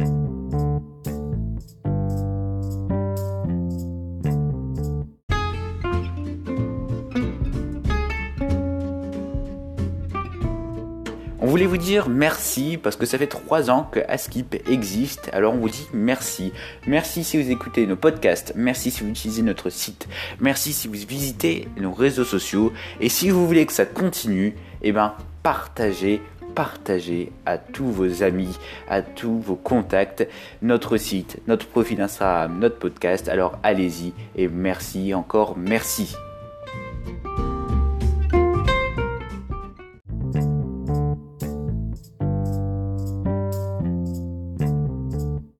On voulait vous dire merci parce que ça fait trois ans que Askip existe. Alors on vous dit merci. Merci si vous écoutez nos podcasts. Merci si vous utilisez notre site. Merci si vous visitez nos réseaux sociaux. Et si vous voulez que ça continue, eh ben partagez partagez à tous vos amis, à tous vos contacts, notre site, notre profil Instagram, notre podcast. Alors allez-y et merci encore, merci.